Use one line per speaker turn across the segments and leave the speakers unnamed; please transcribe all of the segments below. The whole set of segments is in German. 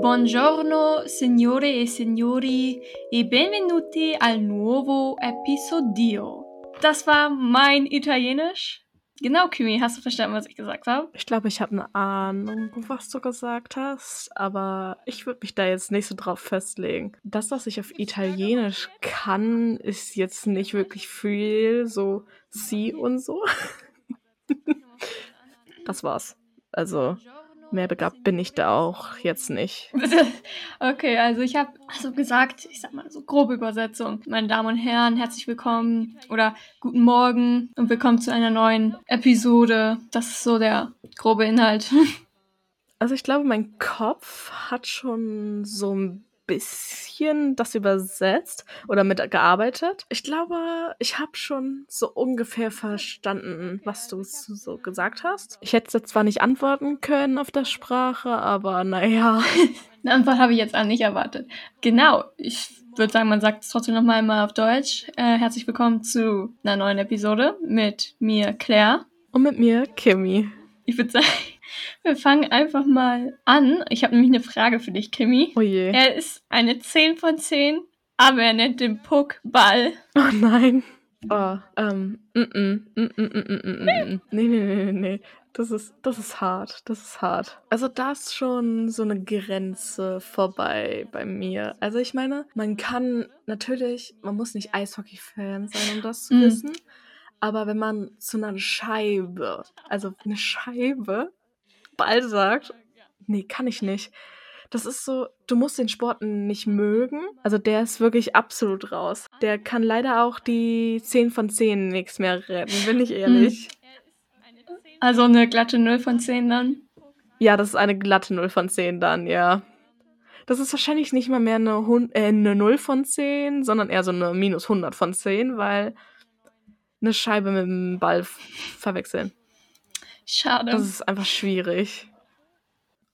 Buongiorno signore e signori e benvenuti al nuovo episodio. Das war mein Italienisch. Genau, Kimi, hast du verstanden, was ich gesagt habe?
Ich glaube, ich habe eine Ahnung, was du gesagt hast, aber ich würde mich da jetzt nicht so drauf festlegen. Das, was ich auf Italienisch kann, ist jetzt nicht wirklich viel, so sie und so. das war's. Also, mehr begabt bin ich da auch jetzt nicht.
okay, also ich habe also gesagt, ich sag mal so grobe Übersetzung. Meine Damen und Herren, herzlich willkommen oder guten Morgen und willkommen zu einer neuen Episode. Das ist so der grobe Inhalt.
Also ich glaube, mein Kopf hat schon so ein bisschen das übersetzt oder mitgearbeitet. Ich glaube, ich habe schon so ungefähr verstanden, was du so gesagt hast. Ich hätte zwar nicht antworten können auf der Sprache, aber naja.
Eine Antwort habe ich jetzt auch nicht erwartet. Genau, ich würde sagen, man sagt es trotzdem nochmal einmal auf Deutsch. Äh, herzlich willkommen zu einer neuen Episode mit mir, Claire.
Und mit mir, Kimmy.
Ich würde sagen, wir fangen einfach mal an. Ich habe nämlich eine Frage für dich, Kimi.
Oh je.
Er ist eine 10 von 10, aber er nennt den Puck Ball.
Oh nein. Oh, ähm, mm, mm, mm, mm, mm, mm, mm. Nee, nee, nee, nee. Das ist, das ist hart. Das ist hart. Also da ist schon so eine Grenze vorbei bei mir. Also ich meine, man kann natürlich, man muss nicht Eishockey-Fan sein, um das zu mm. wissen. Aber wenn man zu einer Scheibe, also eine Scheibe, Ball sagt, nee, kann ich nicht. Das ist so, du musst den Sport nicht mögen. Also der ist wirklich absolut raus. Der kann leider auch die 10 von 10 nichts mehr retten, bin ich ehrlich.
Also eine glatte 0 von 10 dann?
Ja, das ist eine glatte 0 von 10 dann, ja. Das ist wahrscheinlich nicht mal mehr eine, äh, eine 0 von 10, sondern eher so eine minus 100 von 10, weil eine Scheibe mit dem Ball verwechseln.
Schade.
Das ist einfach schwierig.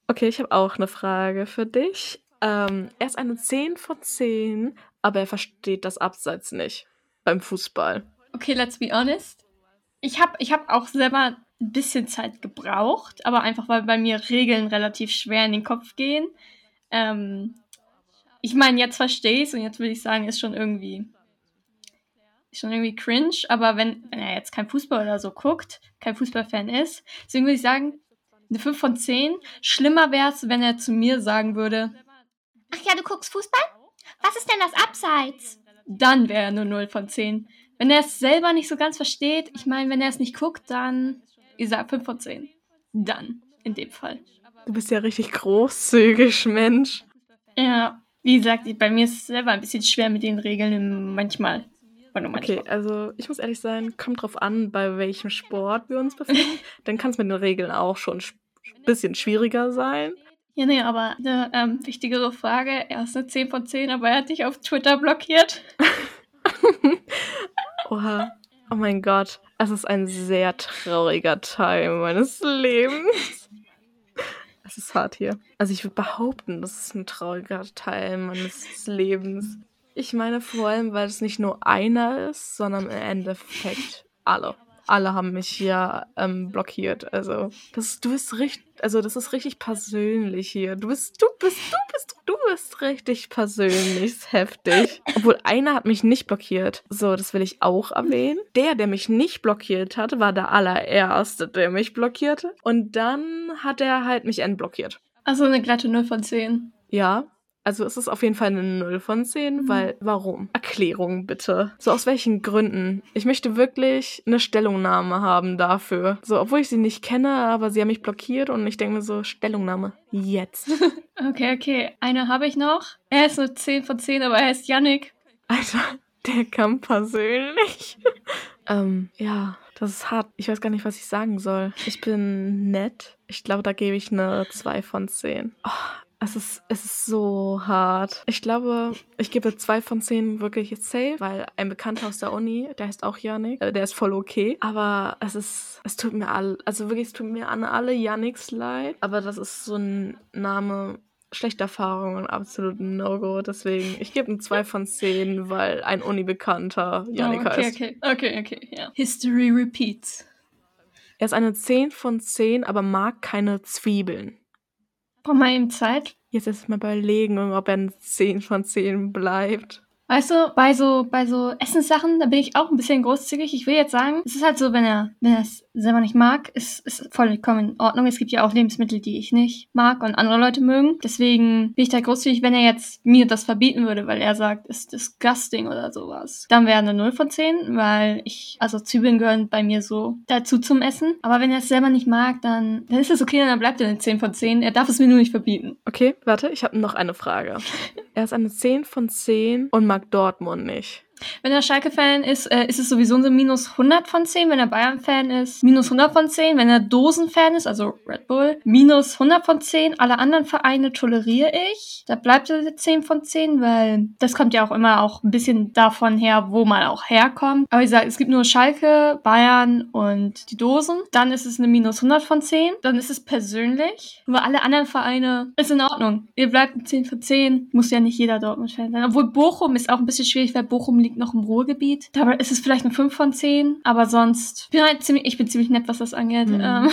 Okay, ich habe auch eine Frage für dich. Ähm, er ist eine 10 von 10, aber er versteht das Abseits nicht beim Fußball.
Okay, let's be honest. Ich habe ich hab auch selber ein bisschen Zeit gebraucht, aber einfach weil bei mir Regeln relativ schwer in den Kopf gehen. Ähm, ich meine, jetzt verstehe ich es und jetzt würde ich sagen, ist schon irgendwie schon irgendwie cringe, aber wenn, wenn er jetzt kein Fußball oder so guckt, kein Fußballfan ist, deswegen würde ich sagen, eine 5 von 10. Schlimmer wäre es, wenn er zu mir sagen würde,
ach ja, du guckst Fußball? Was ist denn das Abseits?
Dann wäre er nur 0 von 10. Wenn er es selber nicht so ganz versteht, ich meine, wenn er es nicht guckt, dann, ich sag 5 von 10. Dann, in dem Fall.
Du bist ja richtig großzügig, Mensch.
Ja, wie gesagt, bei mir ist es selber ein bisschen schwer mit den Regeln manchmal.
Okay, also ich muss ehrlich sein, kommt drauf an, bei welchem Sport wir uns befinden. Dann kann es mit den Regeln auch schon ein bisschen schwieriger sein.
Ja, nee, aber eine ähm, wichtigere Frage. Er ist eine 10 von 10, aber er hat dich auf Twitter blockiert.
Oha. Oh mein Gott. Es ist ein sehr trauriger Teil meines Lebens. Es ist hart hier. Also ich würde behaupten, das ist ein trauriger Teil meines Lebens. Ich meine vor allem, weil es nicht nur einer ist, sondern im Endeffekt alle. Alle haben mich hier ähm, blockiert. Also, das, du bist richtig, also das ist richtig persönlich hier. Du bist, du bist, du bist, du bist richtig persönlich, heftig. Obwohl einer hat mich nicht blockiert. So, das will ich auch erwähnen. Der, der mich nicht blockiert hat, war der allererste, der mich blockierte. Und dann hat er halt mich entblockiert.
Also eine glatte 0 von 10.
Ja, also es ist auf jeden Fall eine 0 von 10, mhm. weil warum? Erklärung bitte. So aus welchen Gründen? Ich möchte wirklich eine Stellungnahme haben dafür. So, obwohl ich sie nicht kenne, aber sie haben mich blockiert und ich denke mir so, Stellungnahme. Jetzt.
okay, okay. Eine habe ich noch. Er ist eine 10 von 10, aber er heißt Yannick.
Alter, der kam persönlich. ähm, ja. Das ist hart. Ich weiß gar nicht, was ich sagen soll. Ich bin nett. Ich glaube, da gebe ich eine 2 von 10. Oh, es ist, es ist so hart. Ich glaube, ich gebe zwei von zehn wirklich safe, weil ein Bekannter aus der Uni, der heißt auch Yannick, äh, der ist voll okay. Aber es ist, es tut mir alle, also wirklich, es tut mir an alle Yannicks leid. Aber das ist so ein Name, schlechte Erfahrungen, absolut No-Go. Deswegen, ich gebe ein 2 von 10, weil ein Uni-Bekannter Yannick
oh, okay,
heißt.
Okay, okay, okay, ja. History repeats.
Er ist eine 10 von 10, aber mag keine Zwiebeln
vor meinem Zeit
Jetzt erst mal überlegen, ob er ein 10 von 10 bleibt.
Weißt du, bei so, bei so Essenssachen, da bin ich auch ein bisschen großzügig. Ich will jetzt sagen, es ist halt so, wenn er, wenn er es selber nicht mag, ist, ist vollkommen in Ordnung. Es gibt ja auch Lebensmittel, die ich nicht mag und andere Leute mögen. Deswegen bin ich da großzügig, wenn er jetzt mir das verbieten würde, weil er sagt, ist disgusting oder sowas. Dann wäre eine 0 von 10, weil ich, also Zwiebeln gehören bei mir so dazu zum Essen. Aber wenn er es selber nicht mag, dann, dann ist es okay, dann bleibt er eine 10 von 10. Er darf es mir nur nicht verbieten.
Okay, warte, ich habe noch eine Frage. er ist eine 10 von 10 und mag Dortmund nicht.
Wenn er Schalke-Fan ist, äh, ist es sowieso so minus 100 von 10. Wenn er Bayern-Fan ist, minus 100 von 10. Wenn er Dosen-Fan ist, also Red Bull, minus 100 von 10. Alle anderen Vereine toleriere ich. Da bleibt er 10 von 10, weil das kommt ja auch immer auch ein bisschen davon her, wo man auch herkommt. Aber wie gesagt, es gibt nur Schalke, Bayern und die Dosen. Dann ist es eine minus 100 von 10. Dann ist es persönlich. Aber alle anderen Vereine ist in Ordnung. Ihr bleibt 10 von 10. Muss ja nicht jeder Dortmund-Fan sein. Obwohl Bochum ist auch ein bisschen schwierig, weil Bochum liegt noch im Ruhrgebiet. Da ist es vielleicht eine 5 von 10, aber sonst bin halt ziemlich, ich bin ziemlich nett, was das angeht. Mhm. Ähm.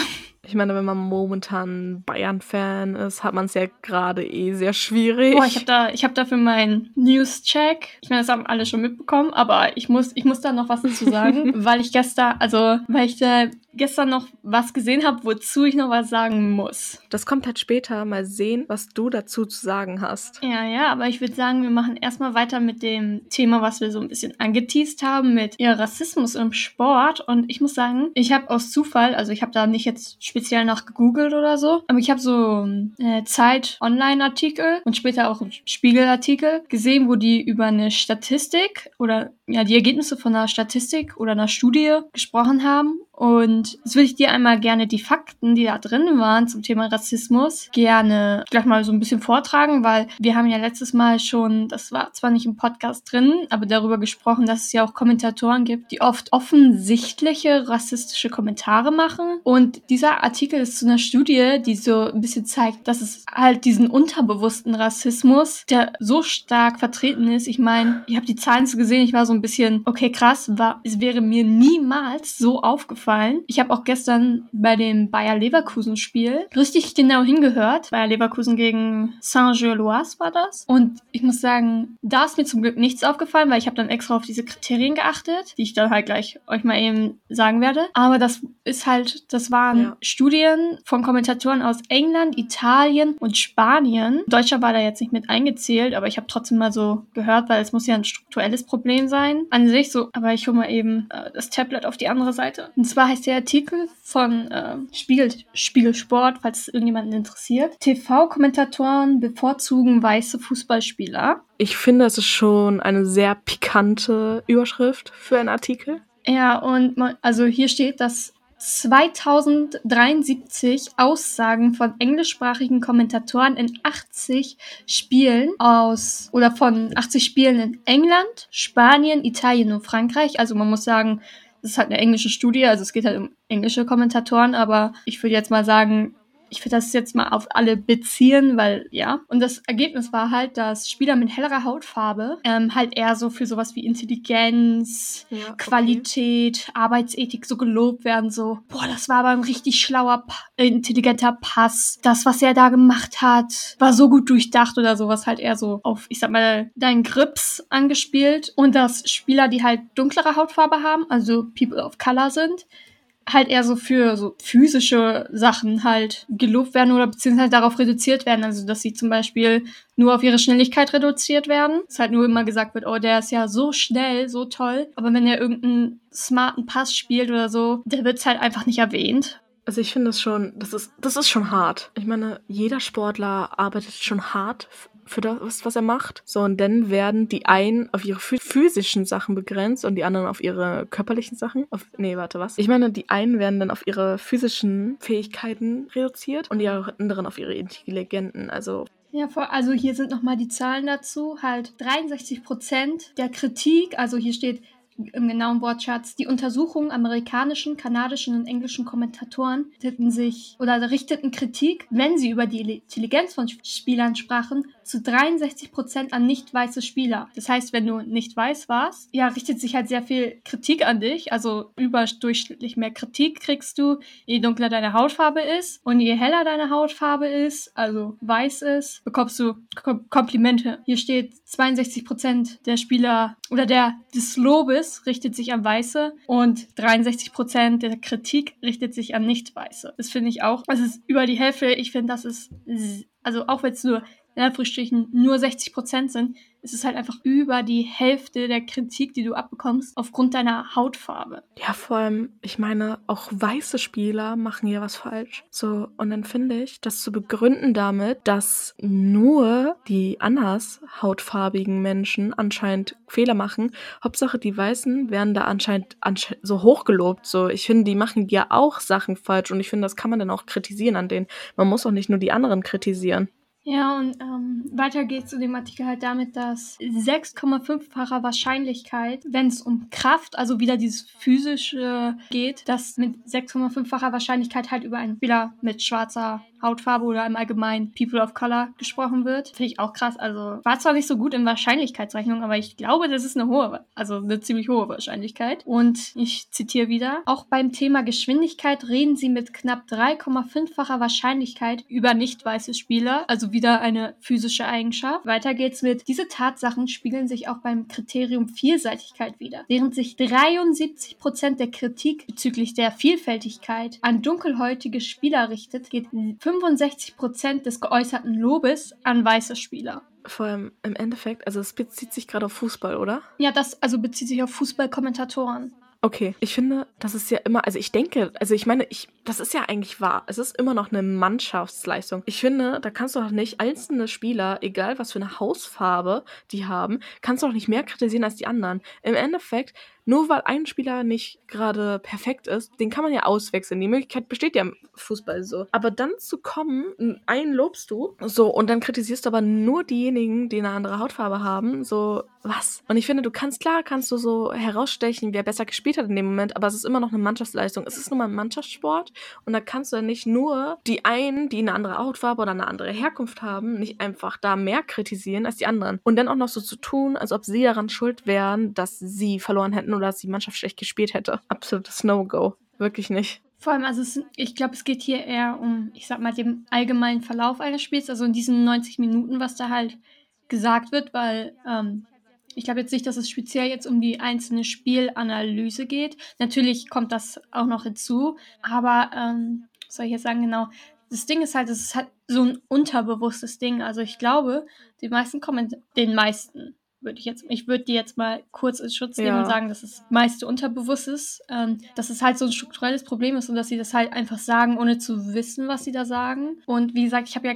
Ich meine, wenn man momentan Bayern-Fan ist, hat man es ja gerade eh sehr schwierig.
Boah, ich habe da, ich habe dafür meinen News-Check. Ich meine, das haben alle schon mitbekommen, aber ich muss, ich muss da noch was dazu sagen, weil ich gestern, also, weil ich da gestern noch was gesehen habe, wozu ich noch was sagen muss.
Das kommt halt später. Mal sehen, was du dazu zu sagen hast.
Ja, ja, aber ich würde sagen, wir machen erstmal weiter mit dem Thema, was wir so ein bisschen angeteased haben, mit ja, Rassismus im Sport. Und ich muss sagen, ich habe aus Zufall, also ich habe da nicht jetzt speziell nach gegoogelt oder so, aber ich habe so äh, Zeit-Online-Artikel und später auch Spiegelartikel gesehen, wo die über eine Statistik oder ja, die Ergebnisse von einer Statistik oder einer Studie gesprochen haben und jetzt würde ich dir einmal gerne die Fakten, die da drin waren zum Thema Rassismus, gerne gleich mal so ein bisschen vortragen, weil wir haben ja letztes Mal schon, das war zwar nicht im Podcast drin, aber darüber gesprochen, dass es ja auch Kommentatoren gibt, die oft offensichtliche rassistische Kommentare machen. Und dieser Artikel ist zu einer Studie, die so ein bisschen zeigt, dass es halt diesen unterbewussten Rassismus, der so stark vertreten ist. Ich meine, ich habe die Zahlen gesehen, ich war so ein bisschen, okay, krass, war, es wäre mir niemals so aufgefallen. Ich habe auch gestern bei dem Bayer Leverkusen Spiel richtig genau hingehört. Bayer Leverkusen gegen Saint-Gilloise war das. Und ich muss sagen, da ist mir zum Glück nichts aufgefallen, weil ich habe dann extra auf diese Kriterien geachtet, die ich dann halt gleich euch mal eben sagen werde. Aber das ist halt, das waren ja. Studien von Kommentatoren aus England, Italien und Spanien. Deutscher war da jetzt nicht mit eingezählt, aber ich habe trotzdem mal so gehört, weil es muss ja ein strukturelles Problem sein an sich so. Aber ich hole mal eben äh, das Tablet auf die andere Seite. Und zwar heißt der Artikel von äh, Spiegel, Spiegelsport, falls es irgendjemanden interessiert. TV-Kommentatoren bevorzugen weiße Fußballspieler.
Ich finde, das ist schon eine sehr pikante Überschrift für einen Artikel.
Ja, und man, also hier steht, dass 2073 Aussagen von englischsprachigen Kommentatoren in 80 Spielen aus oder von 80 Spielen in England, Spanien, Italien und Frankreich. Also man muss sagen, das ist halt eine englische Studie, also es geht halt um englische Kommentatoren, aber ich würde jetzt mal sagen, ich würde das jetzt mal auf alle beziehen, weil ja. Und das Ergebnis war halt, dass Spieler mit hellerer Hautfarbe ähm, halt eher so für sowas wie Intelligenz, ja, okay. Qualität, Arbeitsethik so gelobt werden. So, boah, das war aber ein richtig schlauer, äh, intelligenter Pass. Das, was er da gemacht hat, war so gut durchdacht oder sowas halt eher so auf, ich sag mal, deinen Grips angespielt. Und dass Spieler, die halt dunklere Hautfarbe haben, also People of Color sind, halt eher so für so physische Sachen halt gelobt werden oder beziehungsweise darauf reduziert werden. Also, dass sie zum Beispiel nur auf ihre Schnelligkeit reduziert werden. Dass halt nur immer gesagt wird, oh, der ist ja so schnell, so toll. Aber wenn er irgendeinen smarten Pass spielt oder so, der wird's halt einfach nicht erwähnt.
Also ich finde das schon, das ist, das ist schon hart. Ich meine, jeder Sportler arbeitet schon hart für das, was er macht. So, und dann werden die einen auf ihre physischen Sachen begrenzt und die anderen auf ihre körperlichen Sachen. Auf, nee, warte, was? Ich meine, die einen werden dann auf ihre physischen Fähigkeiten reduziert und die anderen auf ihre intelligenten. Also
ja, also hier sind nochmal die Zahlen dazu. Halt 63 Prozent der Kritik, also hier steht im genauen Wortschatz, die Untersuchungen amerikanischen, kanadischen und englischen Kommentatoren richteten sich oder richteten Kritik, wenn sie über die Intelligenz von Spielern sprachen, zu 63 Prozent an nicht weiße Spieler. Das heißt, wenn du nicht weiß warst, ja, richtet sich halt sehr viel Kritik an dich, also überdurchschnittlich mehr Kritik kriegst du, je dunkler deine Hautfarbe ist und je heller deine Hautfarbe ist, also weiß ist, bekommst du Kom Komplimente. Hier steht 62 Prozent der Spieler oder der des Lobes richtet sich an Weiße und 63 Prozent der Kritik richtet sich an Nicht-Weiße. Das finde ich auch. Das ist über die Hälfte. Ich finde, das ist, also auch wenn es nur in Anführungsstrichen nur 60 Prozent sind, ist es halt einfach über die Hälfte der Kritik, die du abbekommst, aufgrund deiner Hautfarbe.
Ja, vor allem, ich meine, auch weiße Spieler machen ja was falsch. So, und dann finde ich, das zu begründen damit, dass nur die anders hautfarbigen Menschen anscheinend Fehler machen. Hauptsache, die Weißen werden da anscheinend, anscheinend so hochgelobt. So, ich finde, die machen ja auch Sachen falsch und ich finde, das kann man dann auch kritisieren an denen. Man muss auch nicht nur die anderen kritisieren.
Ja, und ähm, weiter geht's zu dem Artikel halt damit, dass 6,5-facher Wahrscheinlichkeit, wenn es um Kraft, also wieder dieses physische geht, dass mit 6,5-facher Wahrscheinlichkeit halt über einen Spieler mit schwarzer Hautfarbe oder im Allgemeinen People of Color gesprochen wird. Finde ich auch krass. Also war zwar nicht so gut in Wahrscheinlichkeitsrechnung, aber ich glaube, das ist eine hohe, also eine ziemlich hohe Wahrscheinlichkeit. Und ich zitiere wieder, auch beim Thema Geschwindigkeit reden sie mit knapp 3,5-facher Wahrscheinlichkeit über nicht weiße Spieler, also wieder eine physische Eigenschaft. Weiter geht's mit, diese Tatsachen spiegeln sich auch beim Kriterium Vielseitigkeit wieder. Während sich 73 Prozent der Kritik bezüglich der Vielfältigkeit an dunkelhäutige Spieler richtet, geht 65 Prozent des geäußerten Lobes an weiße Spieler.
Vor allem im Endeffekt, also es bezieht sich gerade auf Fußball, oder?
Ja, das also bezieht sich auf Fußballkommentatoren.
Okay, ich finde, das ist ja immer, also ich denke, also ich meine, ich, das ist ja eigentlich wahr. Es ist immer noch eine Mannschaftsleistung. Ich finde, da kannst du doch nicht einzelne Spieler, egal was für eine Hausfarbe die haben, kannst du doch nicht mehr kritisieren als die anderen. Im Endeffekt nur weil ein Spieler nicht gerade perfekt ist, den kann man ja auswechseln. Die Möglichkeit besteht ja im Fußball so. Aber dann zu kommen, einen lobst du, so, und dann kritisierst du aber nur diejenigen, die eine andere Hautfarbe haben, so, was? Und ich finde, du kannst, klar, kannst du so herausstechen, wer besser gespielt hat in dem Moment, aber es ist immer noch eine Mannschaftsleistung. Es ist nun mal ein Mannschaftssport und da kannst du ja nicht nur die einen, die eine andere Hautfarbe oder eine andere Herkunft haben, nicht einfach da mehr kritisieren als die anderen. Und dann auch noch so zu tun, als ob sie daran schuld wären, dass sie verloren hätten oder dass die Mannschaft schlecht gespielt hätte. Absolutes No-Go. Wirklich nicht.
Vor allem, also es, ich glaube, es geht hier eher um, ich sag mal, den allgemeinen Verlauf eines Spiels, also in diesen 90 Minuten, was da halt gesagt wird, weil ähm, ich glaube jetzt nicht, dass es speziell jetzt um die einzelne Spielanalyse geht. Natürlich kommt das auch noch hinzu, aber ähm, soll ich jetzt sagen, genau, das Ding ist halt, es ist halt so ein unterbewusstes Ding. Also ich glaube, die meisten kommen, den meisten, würde ich jetzt, ich würde die jetzt mal kurz in Schutz nehmen ja. und sagen, dass es meiste unterbewusst ist, ähm, dass es halt so ein strukturelles Problem ist und dass sie das halt einfach sagen, ohne zu wissen, was sie da sagen. Und wie gesagt, ich habe ja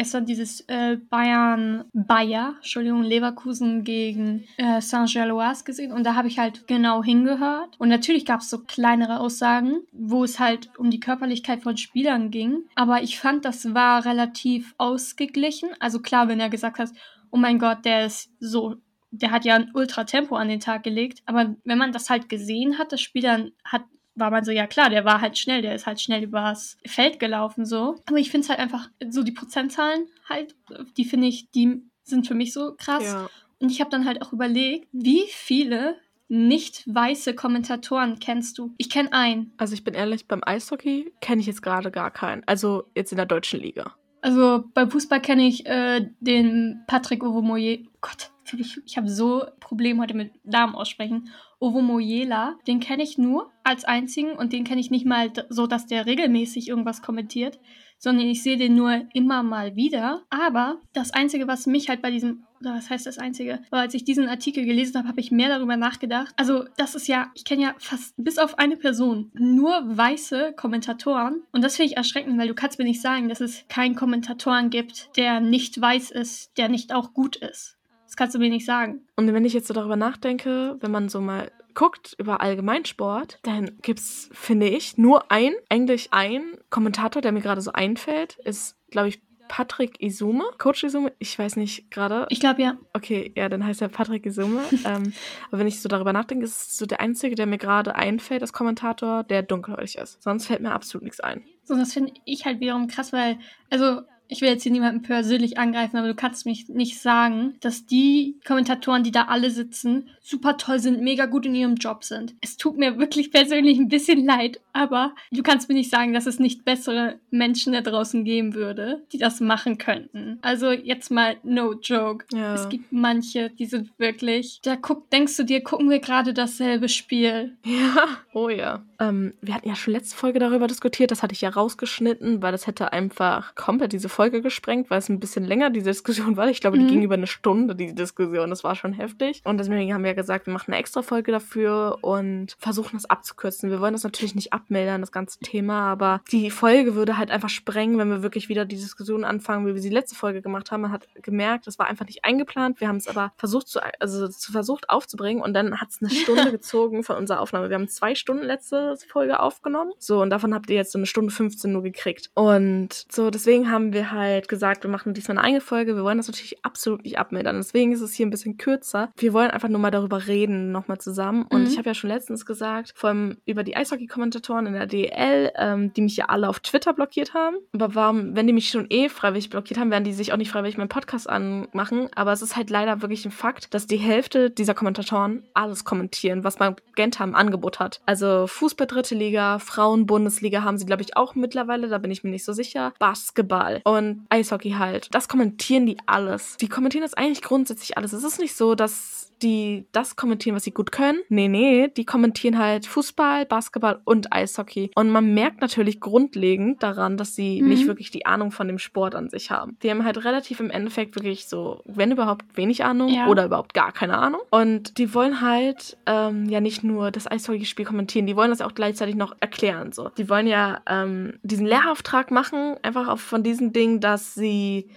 gestern dieses äh, Bayern Bayer, Entschuldigung, Leverkusen gegen äh, Saint-Gilloise gesehen und da habe ich halt genau hingehört. Und natürlich gab es so kleinere Aussagen, wo es halt um die Körperlichkeit von Spielern ging. Aber ich fand, das war relativ ausgeglichen. Also klar, wenn er gesagt hat, oh mein Gott, der ist so der hat ja ein Ultra-Tempo an den Tag gelegt. Aber wenn man das halt gesehen hat, das Spiel dann hat, war man so, ja klar, der war halt schnell, der ist halt schnell übers Feld gelaufen, so. Aber ich finde es halt einfach, so die Prozentzahlen halt, die finde ich, die sind für mich so krass. Ja. Und ich habe dann halt auch überlegt, wie viele nicht weiße Kommentatoren kennst du? Ich kenne einen.
Also ich bin ehrlich, beim Eishockey kenne ich jetzt gerade gar keinen. Also jetzt in der deutschen Liga.
Also beim Fußball kenne ich äh, den Patrick Ovomoye. Gott, ich, ich habe so Probleme heute mit Namen aussprechen. Ovomoyela, den kenne ich nur als einzigen und den kenne ich nicht mal so, dass der regelmäßig irgendwas kommentiert, sondern ich sehe den nur immer mal wieder. Aber das Einzige, was mich halt bei diesem, oder was heißt das Einzige, aber als ich diesen Artikel gelesen habe, habe ich mehr darüber nachgedacht. Also das ist ja, ich kenne ja fast bis auf eine Person nur weiße Kommentatoren und das finde ich erschreckend, weil du kannst mir nicht sagen, dass es keinen Kommentatoren gibt, der nicht weiß ist, der nicht auch gut ist. Das kannst du mir nicht sagen.
Und wenn ich jetzt so darüber nachdenke, wenn man so mal guckt über Allgemeinsport, dann gibt es, finde ich, nur ein, eigentlich ein Kommentator, der mir gerade so einfällt, ist, glaube ich, Patrick Isume. Coach Isume? Ich weiß nicht gerade.
Ich glaube ja.
Okay, ja, dann heißt er Patrick Isume. ähm, aber wenn ich so darüber nachdenke, ist es so der einzige, der mir gerade einfällt als Kommentator, der dunkelhäutig ist. Sonst fällt mir absolut nichts ein.
So, das finde ich halt wiederum krass, weil, also ich will jetzt hier niemanden persönlich angreifen, aber du kannst mich nicht sagen, dass die Kommentatoren, die da alle sitzen, super toll sind, mega gut in ihrem Job sind. Es tut mir wirklich persönlich ein bisschen leid, aber du kannst mir nicht sagen, dass es nicht bessere Menschen da draußen geben würde, die das machen könnten. Also jetzt mal no joke.
Ja.
Es gibt manche, die sind wirklich, da guck, denkst du dir, gucken wir gerade dasselbe Spiel.
Ja, oh ja. Ähm, wir hatten ja schon letzte Folge darüber diskutiert, das hatte ich ja rausgeschnitten, weil das hätte einfach komplett diese Folge gesprengt, weil es ein bisschen länger die Diskussion war. Ich glaube, die
Mhm.
ging über eine Stunde, die Diskussion. Das war schon heftig. Und deswegen haben wir gesagt, wir machen eine extra Folge dafür und versuchen das abzukürzen. Wir wollen das natürlich nicht abmildern, das ganze Thema, aber die Folge würde halt einfach sprengen, wenn wir wirklich wieder die Diskussion anfangen, wie wir sie letzte Folge gemacht haben. Man hat gemerkt, das war einfach nicht eingeplant. Wir haben es aber versucht zu, also zu versucht aufzubringen und dann hat es eine Stunde gezogen von unserer Aufnahme. Wir haben zwei Stunden letzte Folge aufgenommen. So, und davon habt ihr jetzt so eine Stunde 15 nur gekriegt. Und so, deswegen haben wir halt gesagt, wir machen diesmal eine eigene Folge. Wir wollen das natürlich absolut nicht abmildern. Deswegen ist es hier ein bisschen kürzer. Wir wollen einfach nur mal darüber reden, nochmal zusammen. Und
Mhm.
ich habe ja schon letztens gesagt, vor allem über die Eishockey-Kommentatoren in der DL, ähm, die mich ja alle auf Twitter blockiert haben. Aber warum, wenn die mich schon eh freiwillig blockiert haben, werden die sich auch nicht freiwillig meinen Podcast anmachen. Aber es ist halt leider wirklich ein Fakt, dass die Hälfte dieser Kommentatoren alles kommentieren, was Magenta im Angebot hat. Also Fußball dritte Liga, Frauen-Bundesliga haben sie, glaube ich, auch mittlerweile, da bin ich mir nicht so sicher. Basketball und Eishockey halt. Das kommentieren die alles. Die kommentieren das eigentlich grundsätzlich alles. Es ist nicht so, dass die das kommentieren, was sie gut können. Nee, nee, die kommentieren halt Fußball, Basketball und Eishockey. Und man merkt natürlich grundlegend daran, dass sie
Mhm.
nicht wirklich die Ahnung von dem Sport an sich haben. Die haben halt relativ im Endeffekt wirklich so, wenn überhaupt, wenig Ahnung
Ja.
oder überhaupt gar keine Ahnung. Und die wollen halt ähm, ja nicht nur das Eishockeyspiel kommentieren, die wollen das auch gleichzeitig noch erklären. So. Die wollen ja ähm, diesen Lehrauftrag machen, einfach auch von diesen Dingen, dass sie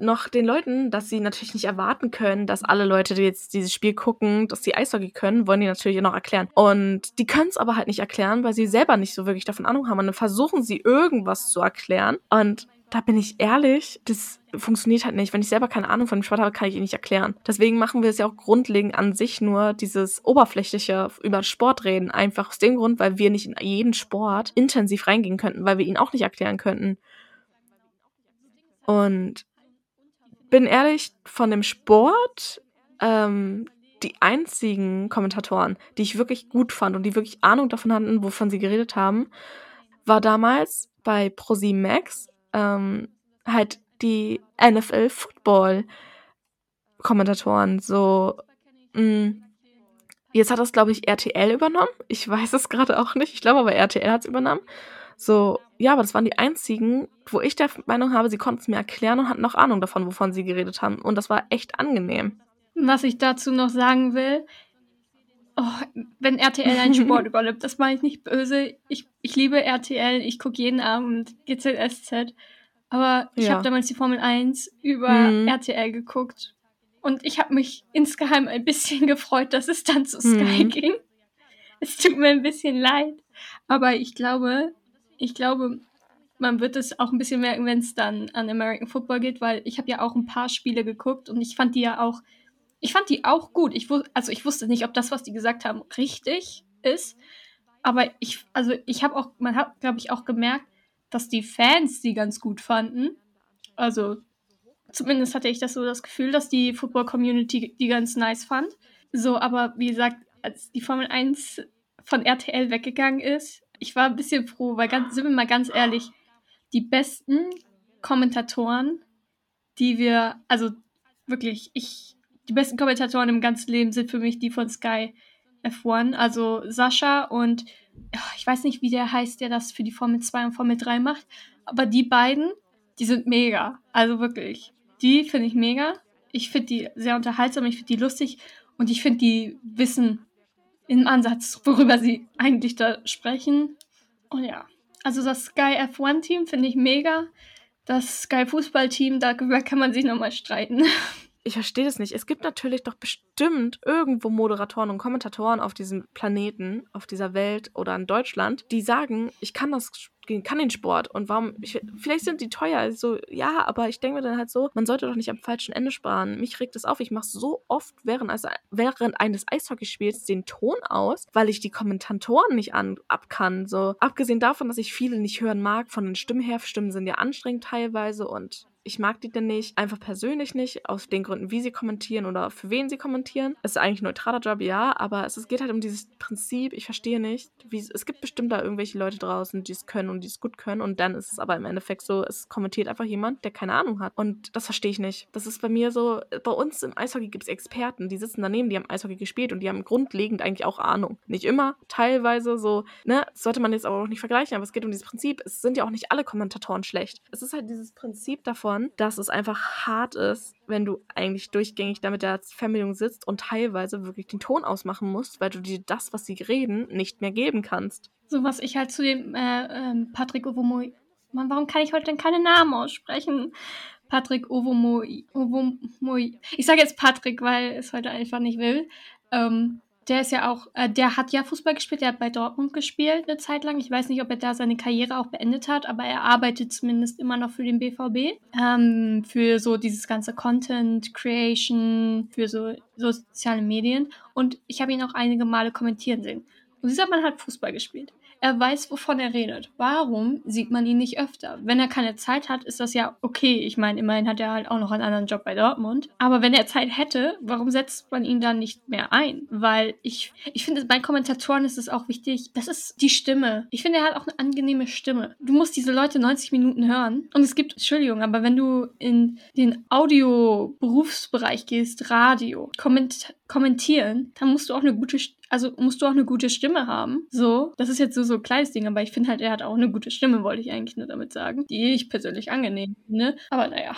noch den Leuten, dass sie natürlich nicht erwarten können, dass alle Leute, die jetzt dieses Spiel gucken, dass sie Eishockey können, wollen die natürlich noch erklären. Und die können es aber halt nicht erklären, weil sie selber nicht so wirklich davon Ahnung haben. Und dann versuchen sie irgendwas zu erklären. Und da bin ich ehrlich, das funktioniert halt nicht. Wenn ich selber keine Ahnung von dem Sport habe, kann ich ihn nicht erklären. Deswegen machen wir es ja auch grundlegend an sich nur dieses oberflächliche über Sport reden. Einfach aus dem Grund, weil wir nicht in jeden Sport intensiv reingehen könnten, weil wir ihn auch nicht erklären könnten. Und bin ehrlich, von dem Sport, ähm, die einzigen Kommentatoren, die ich wirklich gut fand und die wirklich Ahnung davon hatten, wovon sie geredet haben, war damals bei ProSieben Max ähm, halt die NFL Football Kommentatoren. So, mh, jetzt hat das glaube ich RTL übernommen. Ich weiß es gerade auch nicht. Ich glaube aber RTL hat es übernommen. So, ja, aber das waren die einzigen, wo ich der Meinung habe, sie konnten es mir erklären und hatten noch Ahnung davon, wovon sie geredet haben. Und das war echt angenehm.
Was ich dazu noch sagen will, oh, wenn RTL einen Sport übernimmt, das meine ich nicht böse. Ich, ich liebe RTL, ich gucke jeden Abend GZSZ. Aber ich
Ja.
habe damals die Formel 1 über
Mhm.
RTL geguckt. Und ich habe mich insgeheim ein bisschen gefreut, dass es dann zu Sky
Mhm.
ging. Es tut mir ein bisschen leid. Aber ich glaube, ich glaube, man wird es auch ein bisschen merken, wenn es dann an American Football geht, weil ich habe ja auch ein paar Spiele geguckt und ich fand die ja auch, ich fand die auch gut. Ich also ich wusste nicht, ob das, was die gesagt haben, richtig ist. Aber ich, also ich habe auch, man hat, glaube ich, auch gemerkt, dass die Fans die ganz gut fanden. Also zumindest hatte ich das so das Gefühl, dass die Football-Community die ganz nice fand. So, aber wie gesagt, als die Formel 1 von RTL weggegangen ist, ich war ein bisschen froh, weil ganz, sind wir mal ganz ehrlich, die besten Kommentatoren, die wir, also wirklich, ich, die besten Kommentatoren im ganzen Leben sind für mich die von Sky F1, also Sascha und ich weiß nicht, wie der heißt, der das für die Formel 2 und Formel 3 macht, aber die beiden, die sind mega, also wirklich, die finde ich mega. Ich finde die sehr unterhaltsam, ich finde die lustig und ich finde, die wissen im Ansatz, worüber sie eigentlich da sprechen. Und ja, also das Sky F1-Team finde ich mega. Das Sky Fußball-Team, darüber kann man sich nochmal streiten.
Ich verstehe das nicht. Es gibt natürlich doch bestimmt irgendwo Moderatoren und Kommentatoren auf diesem Planeten, auf dieser Welt oder in Deutschland, die sagen, ich kann das kann den Sport und warum, ich, vielleicht sind die teuer. So, ja, aber ich denke mir dann halt so, man sollte doch nicht am falschen Ende sparen. Mich regt es auf, ich mache so oft während, also während eines Eishockeyspiels den Ton aus, weil ich die Kommentatoren nicht an, ab kann. So, abgesehen davon, dass ich viele nicht hören mag, von den Stimmen her, Stimmen sind ja anstrengend teilweise und ich mag die denn nicht, einfach persönlich nicht, aus den Gründen, wie sie kommentieren oder für wen sie kommentieren. Es ist eigentlich ein neutraler Job, ja, aber es, geht halt um dieses Prinzip, ich verstehe nicht, wie es gibt bestimmt da irgendwelche Leute draußen, die es können und die es gut können und dann ist es aber im Endeffekt so, es kommentiert einfach jemand, der keine Ahnung hat und das verstehe ich nicht. Das ist bei mir so, bei uns im Eishockey gibt es Experten, die sitzen daneben, die haben Eishockey gespielt und die haben grundlegend eigentlich auch Ahnung. Nicht immer, teilweise so, ne, sollte man jetzt aber auch nicht vergleichen, aber es geht um dieses Prinzip, es sind ja auch nicht alle Kommentatoren schlecht. Es ist halt dieses Prinzip davon, davon, dass es einfach hart ist, wenn du eigentlich durchgängig damit der Fernbedienung sitzt und teilweise wirklich den Ton ausmachen musst, weil du dir das, was sie reden, nicht mehr geben kannst.
So was ich halt zu dem äh, äh, Patrick Ovomoy. Mann, warum kann ich heute denn keine Namen aussprechen? Patrick Ovomoy. Ovomoy. Ich sage jetzt Patrick, weil es heute einfach nicht will. Ähm, der ist ja auch, äh, der hat ja Fußball gespielt, der hat bei Dortmund gespielt eine Zeit lang. Ich weiß nicht, ob er da seine Karriere auch beendet hat, aber er arbeitet zumindest immer noch für den BVB. Ähm, für so dieses ganze Content Creation, für so, so soziale Medien. Und ich habe ihn auch einige Male kommentieren sehen. Und dieser Mann hat Fußball gespielt. Er weiß, wovon er redet. Warum sieht man ihn nicht öfter? Wenn er keine Zeit hat, ist das ja okay. Ich meine, immerhin hat er halt auch noch einen anderen Job bei Dortmund. Aber wenn er Zeit hätte, warum setzt man ihn dann nicht mehr ein? Weil ich, ich finde, bei Kommentatoren ist es auch wichtig, das ist die Stimme. Ich finde, er hat auch eine angenehme Stimme. Du musst diese Leute 90 Minuten hören. Und es gibt, Entschuldigung, aber wenn du in den Audio-Berufsbereich gehst, Radio, komment kommentieren, dann musst du auch eine gute also musst du auch eine gute Stimme haben. So, das ist jetzt so so ein kleines Ding, aber ich finde halt, er hat auch eine gute Stimme, wollte ich eigentlich nur damit sagen, die ich persönlich angenehm finde. Aber naja.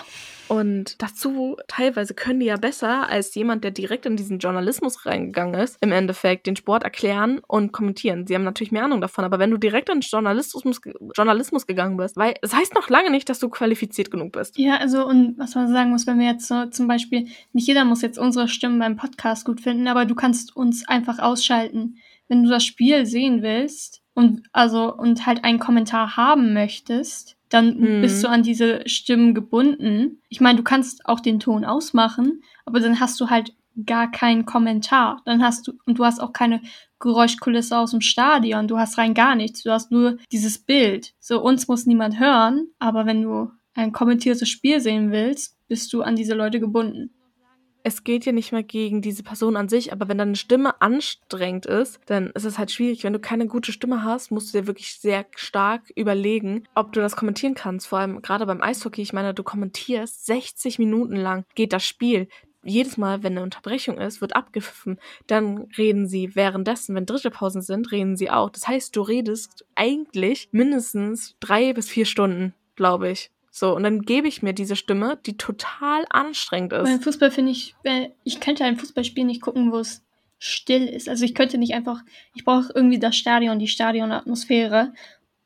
Und dazu, teilweise können die ja besser als jemand, der direkt in diesen Journalismus reingegangen ist, im Endeffekt den Sport erklären und kommentieren. Sie haben natürlich mehr Ahnung davon, aber wenn du direkt in Journalismus, Journalismus gegangen bist, weil es das heißt noch lange nicht, dass du qualifiziert genug bist.
Ja, also und was man sagen muss, wenn wir jetzt so zum Beispiel, nicht jeder muss jetzt unsere Stimmen beim Podcast gut finden, aber du kannst uns einfach ausschalten. Wenn du das Spiel sehen willst und also und halt einen Kommentar haben möchtest, dann mhm. bist du an diese Stimmen gebunden. Ich meine, du kannst auch den Ton ausmachen, aber dann hast du halt gar keinen Kommentar. Dann hast du, und du hast auch keine Geräuschkulisse aus dem Stadion. Du hast rein gar nichts. Du hast nur dieses Bild. So, uns muss niemand hören, aber wenn du ein kommentiertes Spiel sehen willst, bist du an diese Leute gebunden
es geht ja nicht mehr gegen diese Person an sich, aber wenn deine Stimme anstrengend ist, dann ist es halt schwierig. Wenn du keine gute Stimme hast, musst du dir wirklich sehr stark überlegen, ob du das kommentieren kannst. Vor allem gerade beim Eishockey, ich meine, du kommentierst 60 Minuten lang geht das Spiel. Jedes Mal, wenn eine Unterbrechung ist, wird abgepfiffen. Dann reden sie währenddessen, wenn dritte Pausen sind, reden sie auch. Das heißt, du redest eigentlich mindestens drei bis vier Stunden, glaube ich. So, und dann gebe ich mir diese Stimme, die total anstrengend ist.
Beim Fußball finde ich, ich könnte ein Fußballspiel nicht gucken, wo es still ist. Also ich könnte nicht einfach, ich brauche irgendwie das Stadion, die Stadionatmosphäre.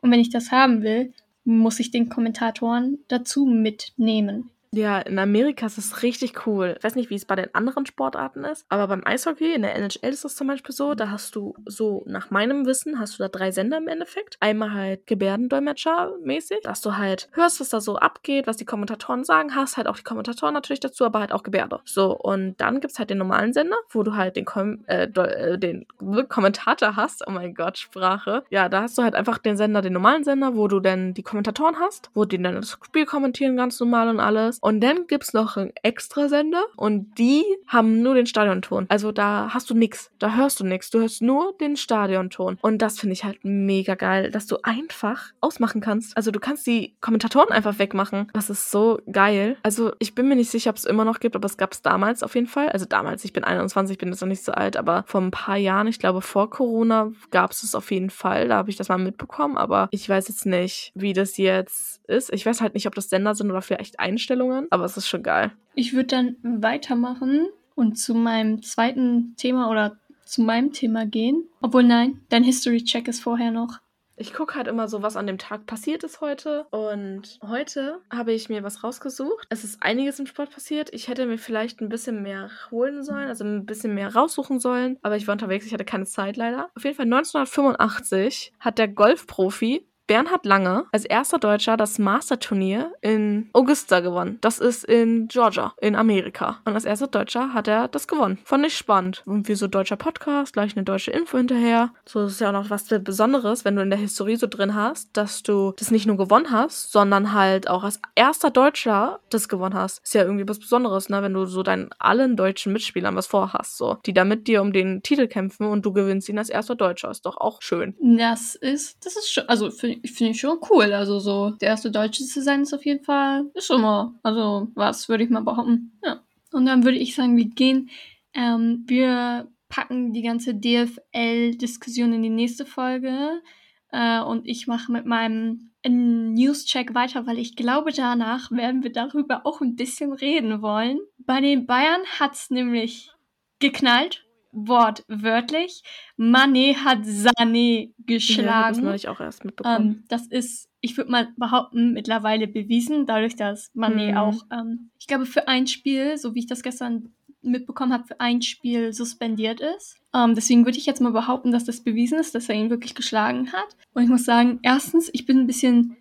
Und wenn ich das haben will, muss ich den Kommentatoren dazu mitnehmen.
Ja, in Amerika ist es richtig cool. Ich weiß nicht, wie es bei den anderen Sportarten ist, aber beim Eishockey, in der NHL ist das zum Beispiel so, da hast du so, nach meinem Wissen, hast du da drei Sender im Endeffekt. Einmal halt Gebärdendolmetscher-mäßig, dass du halt hörst, was da so abgeht, was die Kommentatoren sagen, hast halt auch die Kommentatoren natürlich dazu, aber halt auch Gebärde. So, und dann gibt es halt den normalen Sender, wo du halt den, Kom äh, äh, den Kommentator hast. Oh mein Gott, Sprache. Ja, da hast du halt einfach den Sender, den normalen Sender, wo du dann die Kommentatoren hast, wo die dann das Spiel kommentieren ganz normal und alles. Und dann gibt's noch einen Extrasender und die haben nur den Stadionton. Also da hast du nix. Da hörst du nix. Du hörst nur den Stadionton. Und das finde ich halt mega geil, dass du einfach ausmachen kannst. Also du kannst die Kommentatoren einfach wegmachen. Das ist so geil. Also ich bin mir nicht sicher, ob es immer noch gibt, aber es gab es damals auf jeden Fall. Also damals, ich bin 21, bin jetzt noch nicht so alt, aber vor ein paar Jahren, ich glaube vor Corona, gab es es auf jeden Fall. Da habe ich das mal mitbekommen, aber ich weiß jetzt nicht, wie das jetzt ist. Ich weiß halt nicht, ob das Sender sind oder vielleicht Einstellungen Erinnerungen, aber es ist schon geil.
Ich würde dann weitermachen und zu meinem zweiten Thema oder zu meinem Thema gehen. Obwohl nein, dein History-Check ist vorher noch.
Ich gucke halt immer so, was an dem Tag passiert ist heute. Und heute habe ich mir was rausgesucht. Es ist einiges im Sport passiert. Ich hätte mir vielleicht ein bisschen mehr holen sollen, also ein bisschen mehr raussuchen sollen. Aber ich war unterwegs, ich hatte keine Zeit leider. Auf jeden Fall 1985 hat der Golfprofi Bernhard Lange als erster Deutscher das Master-Turnier in Augusta gewonnen. Das ist in Georgia, in Amerika. Und als erster Deutscher hat er das gewonnen. Fand ich spannend. Und wie so deutscher Podcast, gleich eine deutsche Info hinterher. So ist ja auch noch was Besonderes, wenn du in der Historie so drin hast, dass du das nicht nur gewonnen hast, sondern halt auch als erster Deutscher das gewonnen hast. Ist ja irgendwie was Besonderes, ne? Wenn du so deinen allen deutschen Mitspielern was vorhast, so. Die da mit dir um den Titel kämpfen und du gewinnst ihn als erster Deutscher. Ist doch auch schön.
Das ist, das ist schon, also finde find ich schon cool. Also so, der erste Deutsche zu sein ist auf jeden Fall, ist schon mal, also was würde ich mal behaupten. Ja. Und dann würde ich sagen, wir gehen, ähm, wir packen die ganze DFL-Diskussion in die nächste Folge. Äh, und ich mache mit meinem News-Check weiter, weil ich glaube, danach werden wir darüber auch ein bisschen reden wollen. Bei den Bayern hat es nämlich geknallt wortwörtlich. Mané hat Sané geschlagen.
Ja, das ich auch erst mitbekommen.
Ähm, das ist, ich würde mal behaupten, mittlerweile bewiesen, dadurch, dass Mané mhm. auch, ähm, ich glaube, für ein Spiel, so wie ich das gestern mitbekommen habe, für ein Spiel suspendiert ist. Ähm, deswegen würde ich jetzt mal behaupten, dass das bewiesen ist, dass er ihn wirklich geschlagen hat. Und ich muss sagen, erstens, ich bin ein bisschen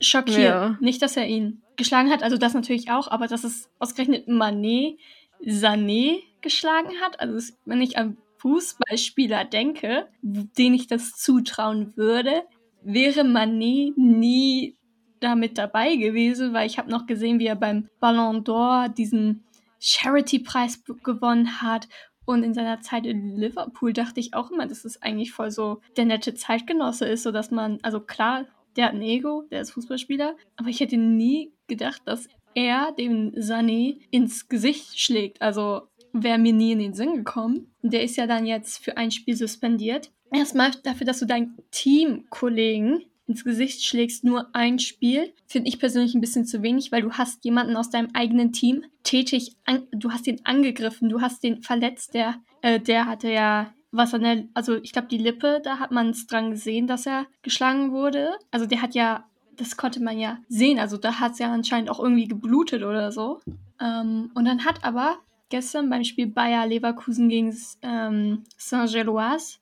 schockiert. Ja. Nicht, dass er ihn geschlagen hat, also das natürlich auch, aber dass es ausgerechnet Mané Sané geschlagen hat. Also wenn ich an Fußballspieler denke, den ich das zutrauen würde, wäre Mané nie damit dabei gewesen, weil ich habe noch gesehen, wie er beim Ballon d'Or diesen Charity-Preis gewonnen hat. Und in seiner Zeit in Liverpool dachte ich auch immer, dass es eigentlich voll so der nette Zeitgenosse ist, so dass man, also klar, der hat ein Ego, der ist Fußballspieler, aber ich hätte nie gedacht, dass er dem Sané ins Gesicht schlägt. Also wäre mir nie in den Sinn gekommen. Der ist ja dann jetzt für ein Spiel suspendiert. Erstmal dafür, dass du deinen Teamkollegen ins Gesicht schlägst, nur ein Spiel, finde ich persönlich ein bisschen zu wenig, weil du hast jemanden aus deinem eigenen Team tätig, an, du hast den angegriffen, du hast den verletzt, der, äh, der hatte ja was an der, also ich glaube die Lippe, da hat man es dran gesehen, dass er geschlagen wurde. Also der hat ja, das konnte man ja sehen, also da hat es ja anscheinend auch irgendwie geblutet oder so. Ähm, und dann hat aber gestern beim Spiel Bayer Leverkusen gegen ähm, Saint-Gilloise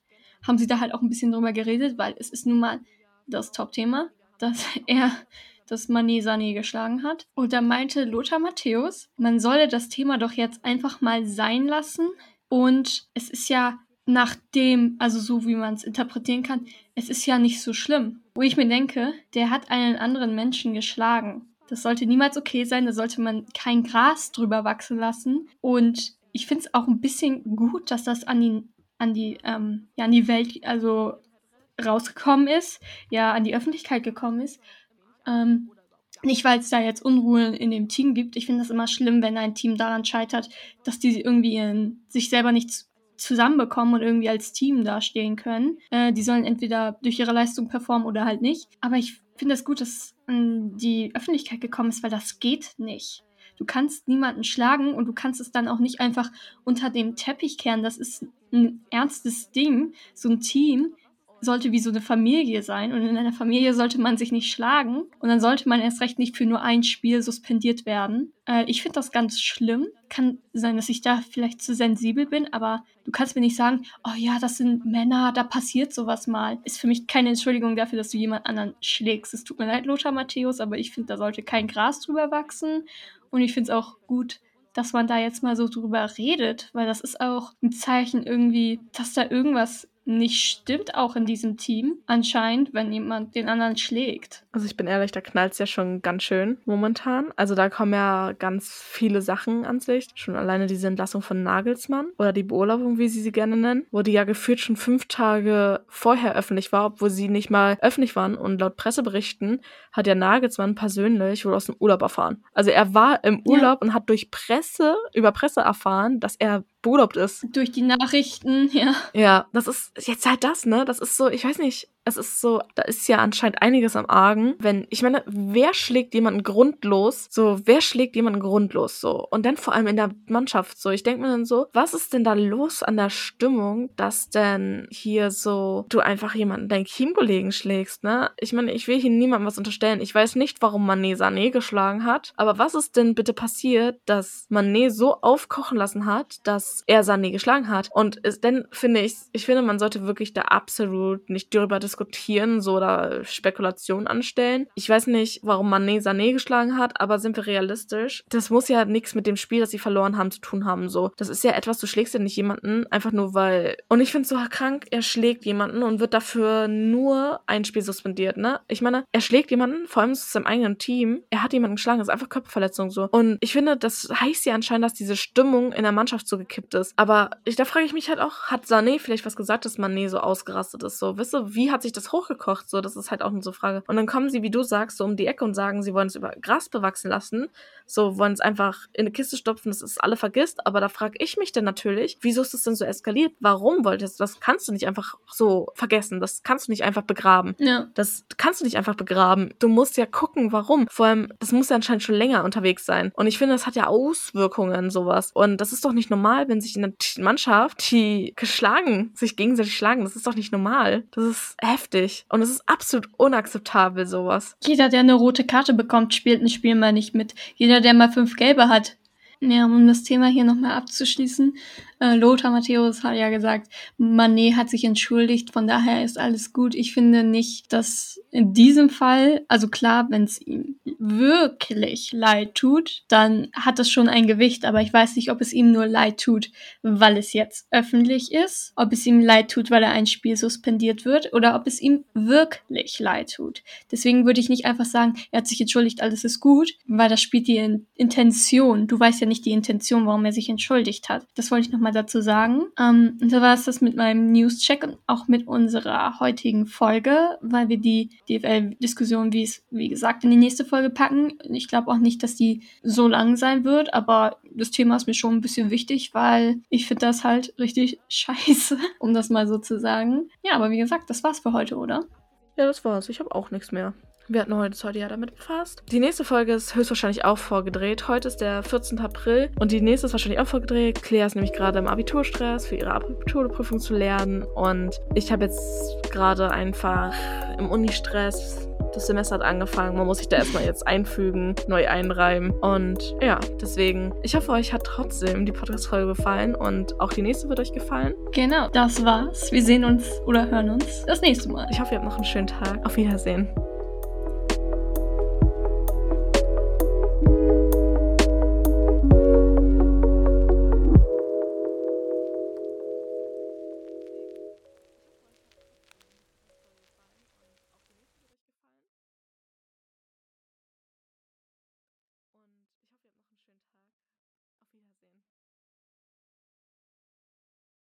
haben sie da halt auch ein bisschen drüber geredet, weil es ist nun mal das Top-Thema, dass er das Mané Sané geschlagen hat. Und da meinte Lothar Matthäus, man solle das Thema doch jetzt einfach mal sein lassen. Und es ist ja nach dem, also so wie man es interpretieren kann, es ist ja nicht so schlimm. Wo ich mir denke, der hat einen anderen Menschen geschlagen. Das sollte niemals okay sein, da sollte man kein Gras drüber wachsen lassen. Und ich finde es auch ein bisschen gut, dass das an die, an die, ähm, ja, an die Welt, also rausgekommen ist, ja, an die Öffentlichkeit gekommen ist. Ähm, nicht, weil es da jetzt Unruhen in dem Team gibt. Ich finde das immer schlimm, wenn ein Team daran scheitert, dass die irgendwie in, sich selber nicht zusammenbekommen und irgendwie als Team dastehen können. Äh, die sollen entweder durch ihre Leistung performen oder halt nicht. Aber ich finde es gut, dass an die Öffentlichkeit gekommen ist, weil das geht nicht. Du kannst niemanden schlagen und du kannst es dann auch nicht einfach unter dem Teppich kehren. Das ist ein ernstes Ding. So ein Team sollte wie so eine Familie sein und in einer Familie sollte man sich nicht schlagen und dann sollte man erst recht nicht für nur ein Spiel suspendiert werden. Äh, ich finde das ganz schlimm. Kann sein, dass ich da vielleicht zu sensibel bin, aber du kannst mir nicht sagen, oh ja, das sind Männer, da passiert sowas mal. Ist für mich keine Entschuldigung dafür, dass du jemand anderen schlägst. Es tut mir leid, Lothar Matthäus, aber ich finde, da sollte kein Gras drüber wachsen und ich finde es auch gut, dass man da jetzt mal so drüber redet, weil das ist auch ein Zeichen irgendwie, dass da irgendwas nicht stimmt, auch in diesem Team, anscheinend, wenn jemand den anderen schlägt.
Also ich bin ehrlich, da knallt es ja schon ganz schön momentan. Also da kommen ja ganz viele Sachen ans Licht. Schon alleine diese Entlassung von Nagelsmann oder die Beurlaubung, wie sie sie gerne nennen, wo die ja gefühlt schon fünf Tage vorher öffentlich war, obwohl sie nicht mal öffentlich waren. Und laut Presseberichten hat ja Nagelsmann persönlich wohl aus dem Urlaub erfahren. Also er war im Urlaub ja. und hat durch Presse, über Presse erfahren, dass er beurlaubt ist.
Durch die Nachrichten, ja.
Ja, das ist jetzt halt das, ne? Das ist so, ich weiß nicht, es ist so, da ist ja anscheinend einiges am Argen. Wenn, ich meine, wer schlägt jemanden grundlos? So, wer schlägt jemanden grundlos so? Und dann vor allem in der Mannschaft so. Ich denke mir dann so, was ist denn da los an der Stimmung, dass denn hier so du einfach jemanden, deinen Teamkollegen schlägst, ne? Ich meine, ich will hier niemandem was unterstellen. Ich weiß nicht, warum Mané Sané geschlagen hat, aber was ist denn bitte passiert, dass Mané so aufkochen lassen hat, dass er Sané geschlagen hat? Und ist, dann finde ich, ich finde, man sollte wirklich da absolut nicht darüber diskutieren diskutieren so oder Spekulationen anstellen. Ich weiß nicht, warum Mané Sané geschlagen hat, aber sind wir realistisch? Das muss ja nichts mit dem Spiel, das sie verloren haben, zu tun haben. So, das ist ja etwas, du schlägst ja nicht jemanden einfach nur weil. Und ich finde es so krank, er schlägt jemanden und wird dafür nur ein Spiel suspendiert, ne? Ich meine, er schlägt jemanden, vor allem zu seinem eigenen Team. Er hat jemanden geschlagen, das ist einfach Körperverletzung so. Und ich finde, das heißt ja anscheinend, dass diese Stimmung in der Mannschaft so gekippt ist. Aber ich, da frage ich mich halt auch, hat Sané vielleicht was gesagt, dass Mané so ausgerastet ist? So, wisst ihr, wie hat sich das hochgekocht? So, das ist halt auch eine so Frage. Und dann kommen sie, wie du sagst, so um die Ecke und sagen, sie wollen es über Gras bewachsen lassen. So, wollen es einfach in eine Kiste stopfen, dass es alle vergisst. Aber da frage ich mich dann natürlich, wieso ist das denn so eskaliert? Warum wolltest du das? Kannst du nicht einfach so vergessen. Das kannst du nicht einfach begraben.
Ja.
Das kannst du nicht einfach begraben. Du musst ja gucken, warum. Vor allem, das muss ja anscheinend schon länger unterwegs sein. Und ich finde, das hat ja Auswirkungen, sowas. Und das ist doch nicht normal, wenn sich eine Mannschaft, die geschlagen, sich gegenseitig schlagen. Das ist doch nicht normal. Das ist heftig. Und es ist absolut unakzeptabel, sowas.
Jeder, der eine rote Karte bekommt, spielt ein Spiel mal nicht mit. Jeder, der mal fünf gelbe hat. Ja, um das Thema hier nochmal abzuschließen. Äh, Lothar Matthäus hat ja gesagt, Manet hat sich entschuldigt, von daher ist alles gut. Ich finde nicht, dass in diesem Fall, also klar, wenn es ihm wirklich leid tut, dann hat das schon ein Gewicht, aber ich weiß nicht, ob es ihm nur leid tut, weil es jetzt öffentlich ist, ob es ihm leid tut, weil er ein Spiel suspendiert wird oder ob es ihm wirklich leid tut. Deswegen würde ich nicht einfach sagen, er hat sich entschuldigt, alles ist gut, weil das spielt die Intention. Du weißt ja nicht die Intention, warum er sich entschuldigt hat. Das wollte ich nochmal dazu sagen. Ähm, und so war es das mit meinem News-Check und auch mit unserer heutigen Folge, weil wir die DFL-Diskussion, wie es, wie gesagt, in die nächste Folge packen. Ich glaube auch nicht, dass die so lang sein wird, aber das Thema ist mir schon ein bisschen wichtig, weil ich finde das halt richtig scheiße, um das mal so zu sagen. Ja, aber wie gesagt, das war's für heute, oder?
Ja, das war's. Ich habe auch nichts mehr. Wir hatten heute, heute ja damit befasst. Die nächste Folge ist höchstwahrscheinlich auch vorgedreht. Heute ist der 14. April und die nächste ist wahrscheinlich auch vorgedreht. Claire ist nämlich gerade im Abiturstress für ihre Abiturprüfung zu lernen und ich habe jetzt gerade einfach im Unistress das Semester hat angefangen. Man muss sich da erstmal jetzt einfügen, neu einreimen. Und ja, deswegen, ich hoffe, euch hat trotzdem die Podcast-Folge gefallen und auch die nächste wird euch gefallen.
Genau, das war's. Wir sehen uns oder hören uns das nächste Mal.
Ich hoffe, ihr habt noch einen schönen Tag. Auf Wiedersehen.